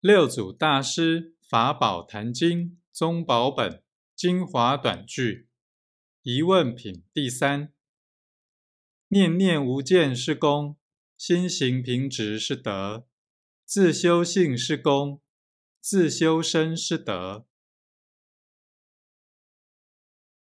六祖大师法宝坛经宗宝本精华短句疑问品第三。念念无间是功心行平直是德自修性是功自修身是德。